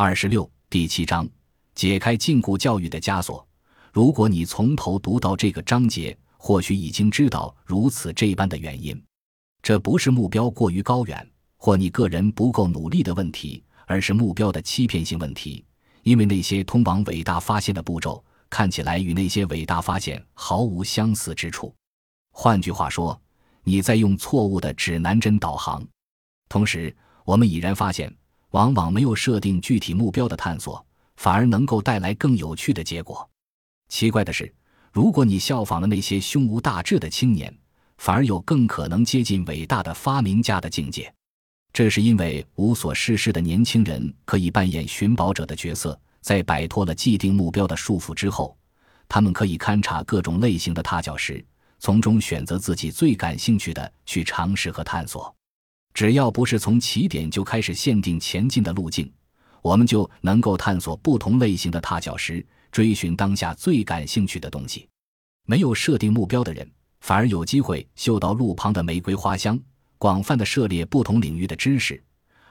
二十六第七章，解开禁锢教育的枷锁。如果你从头读到这个章节，或许已经知道如此这般的原因。这不是目标过于高远，或你个人不够努力的问题，而是目标的欺骗性问题。因为那些通往伟大发现的步骤，看起来与那些伟大发现毫无相似之处。换句话说，你在用错误的指南针导航。同时，我们已然发现。往往没有设定具体目标的探索，反而能够带来更有趣的结果。奇怪的是，如果你效仿了那些胸无大志的青年，反而有更可能接近伟大的发明家的境界。这是因为无所事事的年轻人可以扮演寻宝者的角色，在摆脱了既定目标的束缚之后，他们可以勘察各种类型的踏脚石，从中选择自己最感兴趣的去尝试和探索。只要不是从起点就开始限定前进的路径，我们就能够探索不同类型的踏脚石，追寻当下最感兴趣的东西。没有设定目标的人，反而有机会嗅到路旁的玫瑰花香，广泛的涉猎不同领域的知识；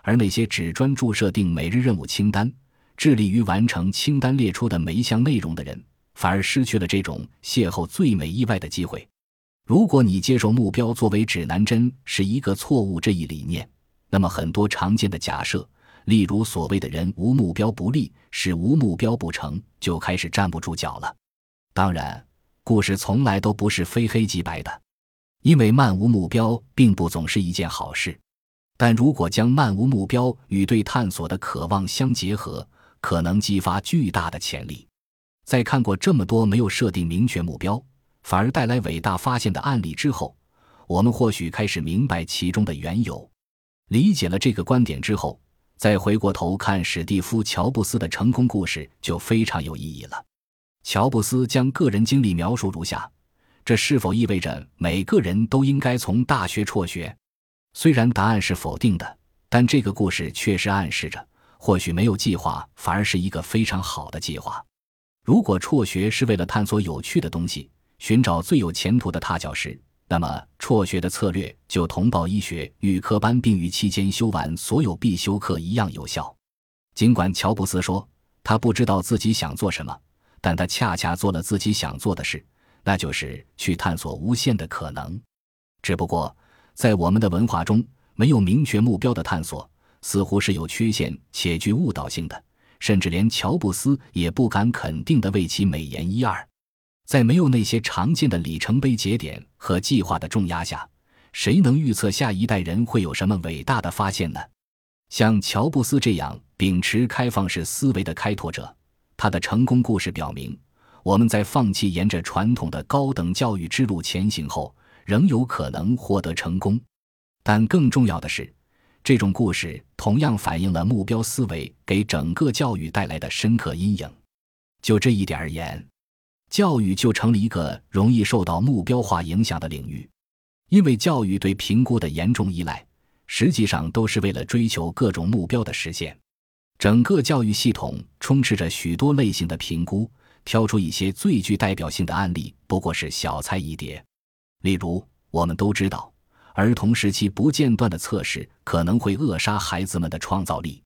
而那些只专注设定每日任务清单，致力于完成清单列出的每一项内容的人，反而失去了这种邂逅最美意外的机会。如果你接受目标作为指南针是一个错误这一理念，那么很多常见的假设，例如所谓的人无目标不立，使无目标不成就开始站不住脚了。当然，故事从来都不是非黑即白的，因为漫无目标并不总是一件好事。但如果将漫无目标与对探索的渴望相结合，可能激发巨大的潜力。在看过这么多没有设定明确目标。反而带来伟大发现的案例之后，我们或许开始明白其中的缘由。理解了这个观点之后，再回过头看史蒂夫·乔布斯的成功故事就非常有意义了。乔布斯将个人经历描述如下：这是否意味着每个人都应该从大学辍学？虽然答案是否定的，但这个故事确实暗示着，或许没有计划反而是一个非常好的计划。如果辍学是为了探索有趣的东西，寻找最有前途的踏脚石，那么辍学的策略就同报医学预科班并于期间修完所有必修课一样有效。尽管乔布斯说他不知道自己想做什么，但他恰恰做了自己想做的事，那就是去探索无限的可能。只不过，在我们的文化中，没有明确目标的探索似乎是有缺陷且具误导性的，甚至连乔布斯也不敢肯定地为其美言一二。在没有那些常见的里程碑节点和计划的重压下，谁能预测下一代人会有什么伟大的发现呢？像乔布斯这样秉持开放式思维的开拓者，他的成功故事表明，我们在放弃沿着传统的高等教育之路前行后，仍有可能获得成功。但更重要的是，这种故事同样反映了目标思维给整个教育带来的深刻阴影。就这一点而言。教育就成了一个容易受到目标化影响的领域，因为教育对评估的严重依赖，实际上都是为了追求各种目标的实现。整个教育系统充斥着许多类型的评估，挑出一些最具代表性的案例，不过是小菜一碟。例如，我们都知道，儿童时期不间断的测试可能会扼杀孩子们的创造力。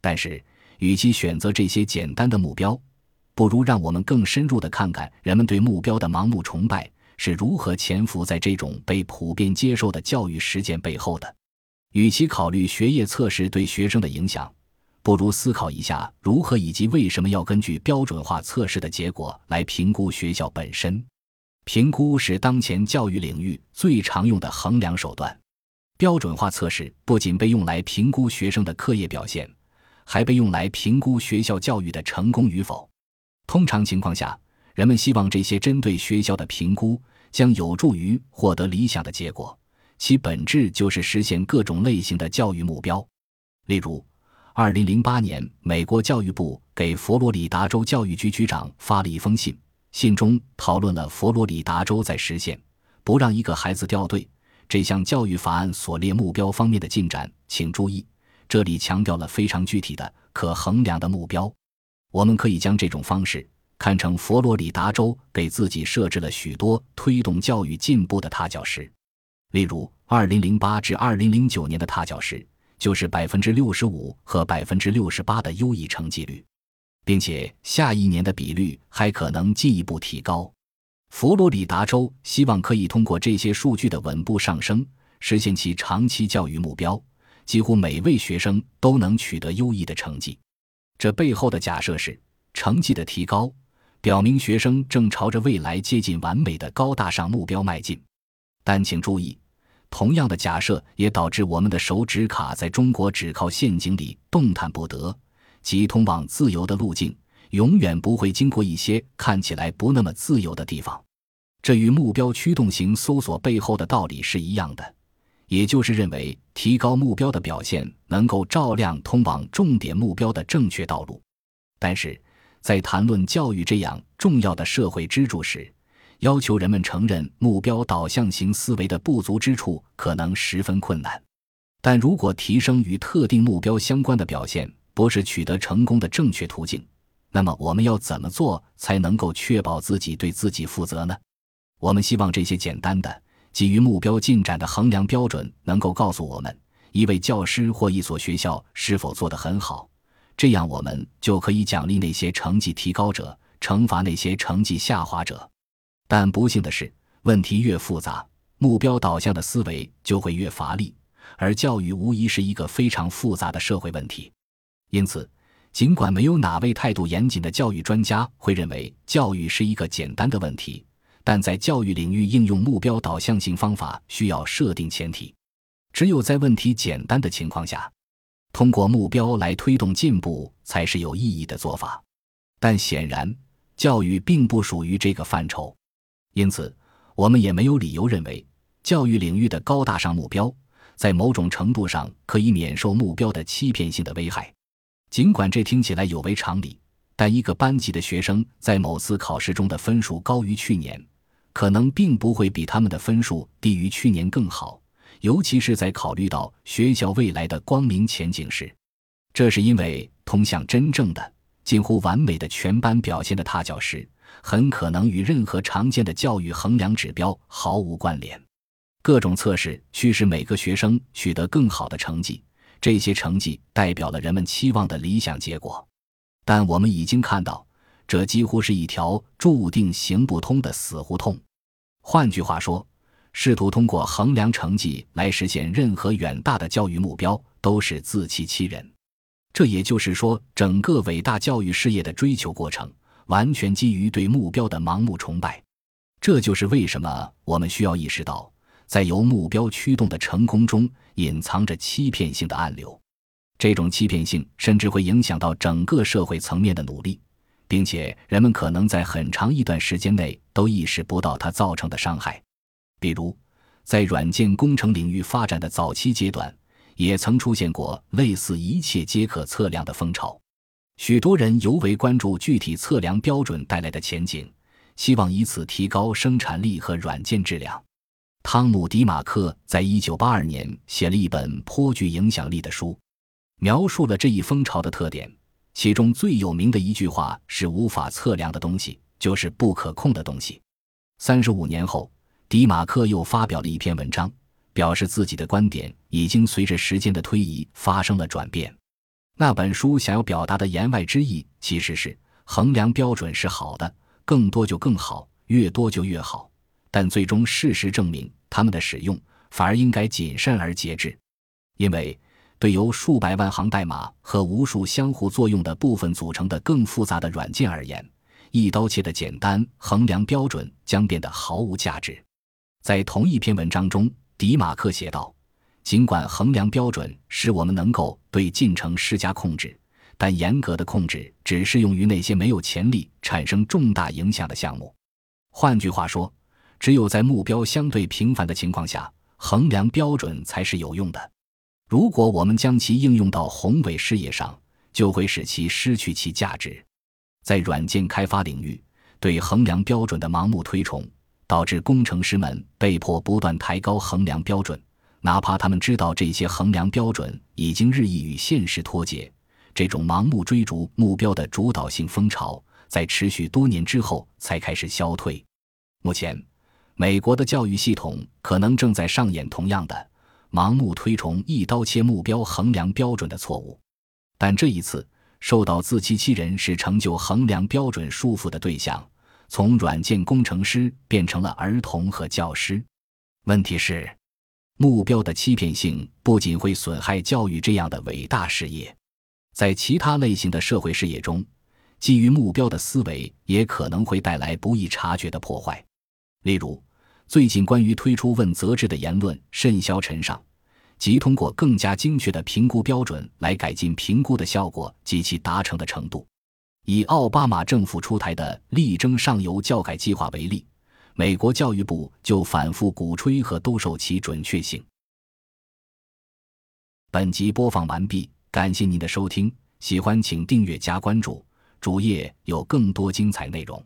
但是，与其选择这些简单的目标，不如让我们更深入地看看人们对目标的盲目崇拜是如何潜伏在这种被普遍接受的教育实践背后的。与其考虑学业测试对学生的影响，不如思考一下如何以及为什么要根据标准化测试的结果来评估学校本身。评估是当前教育领域最常用的衡量手段。标准化测试不仅被用来评估学生的课业表现，还被用来评估学校教育的成功与否。通常情况下，人们希望这些针对学校的评估将有助于获得理想的结果，其本质就是实现各种类型的教育目标。例如，2008年，美国教育部给佛罗里达州教育局局长发了一封信，信中讨论了佛罗里达州在实现不让一个孩子掉队这项教育法案所列目标方面的进展。请注意，这里强调了非常具体的、可衡量的目标。我们可以将这种方式看成佛罗里达州给自己设置了许多推动教育进步的踏脚石，例如2008至2009年的踏脚石，就是百分之六十五和百分之六十八的优异成绩率，并且下一年的比率还可能进一步提高。佛罗里达州希望可以通过这些数据的稳步上升，实现其长期教育目标，几乎每位学生都能取得优异的成绩。这背后的假设是，成绩的提高表明学生正朝着未来接近完美的高大上目标迈进。但请注意，同样的假设也导致我们的手指卡在中国只靠陷阱里动弹不得，即通往自由的路径。永远不会经过一些看起来不那么自由的地方，这与目标驱动型搜索背后的道理是一样的，也就是认为提高目标的表现能够照亮通往重点目标的正确道路。但是，在谈论教育这样重要的社会支柱时，要求人们承认目标导向型思维的不足之处可能十分困难。但如果提升与特定目标相关的表现不是取得成功的正确途径，那么我们要怎么做才能够确保自己对自己负责呢？我们希望这些简单的基于目标进展的衡量标准能够告诉我们一位教师或一所学校是否做得很好，这样我们就可以奖励那些成绩提高者，惩罚那些成绩下滑者。但不幸的是，问题越复杂，目标导向的思维就会越乏力，而教育无疑是一个非常复杂的社会问题，因此。尽管没有哪位态度严谨的教育专家会认为教育是一个简单的问题，但在教育领域应用目标导向性方法需要设定前提。只有在问题简单的情况下，通过目标来推动进步才是有意义的做法。但显然，教育并不属于这个范畴，因此我们也没有理由认为教育领域的高大上目标在某种程度上可以免受目标的欺骗性的危害。尽管这听起来有违常理，但一个班级的学生在某次考试中的分数高于去年，可能并不会比他们的分数低于去年更好。尤其是在考虑到学校未来的光明前景时，这是因为通向真正的近乎完美的全班表现的踏脚石，很可能与任何常见的教育衡量指标毫无关联。各种测试驱使每个学生取得更好的成绩。这些成绩代表了人们期望的理想结果，但我们已经看到，这几乎是一条注定行不通的死胡同。换句话说，试图通过衡量成绩来实现任何远大的教育目标，都是自欺欺人。这也就是说，整个伟大教育事业的追求过程，完全基于对目标的盲目崇拜。这就是为什么我们需要意识到。在由目标驱动的成功中，隐藏着欺骗性的暗流。这种欺骗性甚至会影响到整个社会层面的努力，并且人们可能在很长一段时间内都意识不到它造成的伤害。比如，在软件工程领域发展的早期阶段，也曾出现过类似“一切皆可测量”的风潮。许多人尤为关注具体测量标准带来的前景，希望以此提高生产力和软件质量。汤姆·迪马克在一九八二年写了一本颇具影响力的书，描述了这一风潮的特点。其中最有名的一句话是：“无法测量的东西就是不可控的东西。”三十五年后，迪马克又发表了一篇文章，表示自己的观点已经随着时间的推移发生了转变。那本书想要表达的言外之意其实是：衡量标准是好的，更多就更好，越多就越好。但最终事实证明。他们的使用反而应该谨慎而节制，因为对由数百万行代码和无数相互作用的部分组成的更复杂的软件而言，一刀切的简单衡量标准将变得毫无价值。在同一篇文章中，迪马克写道：“尽管衡量标准使我们能够对进程施加控制，但严格的控制只适用于那些没有潜力产生重大影响的项目。换句话说。”只有在目标相对平凡的情况下，衡量标准才是有用的。如果我们将其应用到宏伟事业上，就会使其失去其价值。在软件开发领域，对衡量标准的盲目推崇，导致工程师们被迫不断抬高衡量标准，哪怕他们知道这些衡量标准已经日益与现实脱节。这种盲目追逐目标的主导性风潮，在持续多年之后才开始消退。目前。美国的教育系统可能正在上演同样的盲目推崇一刀切目标衡量标准的错误。但这一次，受到自欺欺人是成就衡量标准束缚的对象，从软件工程师变成了儿童和教师。问题是，目标的欺骗性不仅会损害教育这样的伟大事业，在其他类型的社会事业中，基于目标的思维也可能会带来不易察觉的破坏。例如，最近关于推出问责制的言论甚嚣尘上。即通过更加精确的评估标准来改进评估的效果及其达成的程度。以奥巴马政府出台的力争上游教改计划为例，美国教育部就反复鼓吹和兜售其准确性。本集播放完毕，感谢您的收听，喜欢请订阅加关注，主页有更多精彩内容。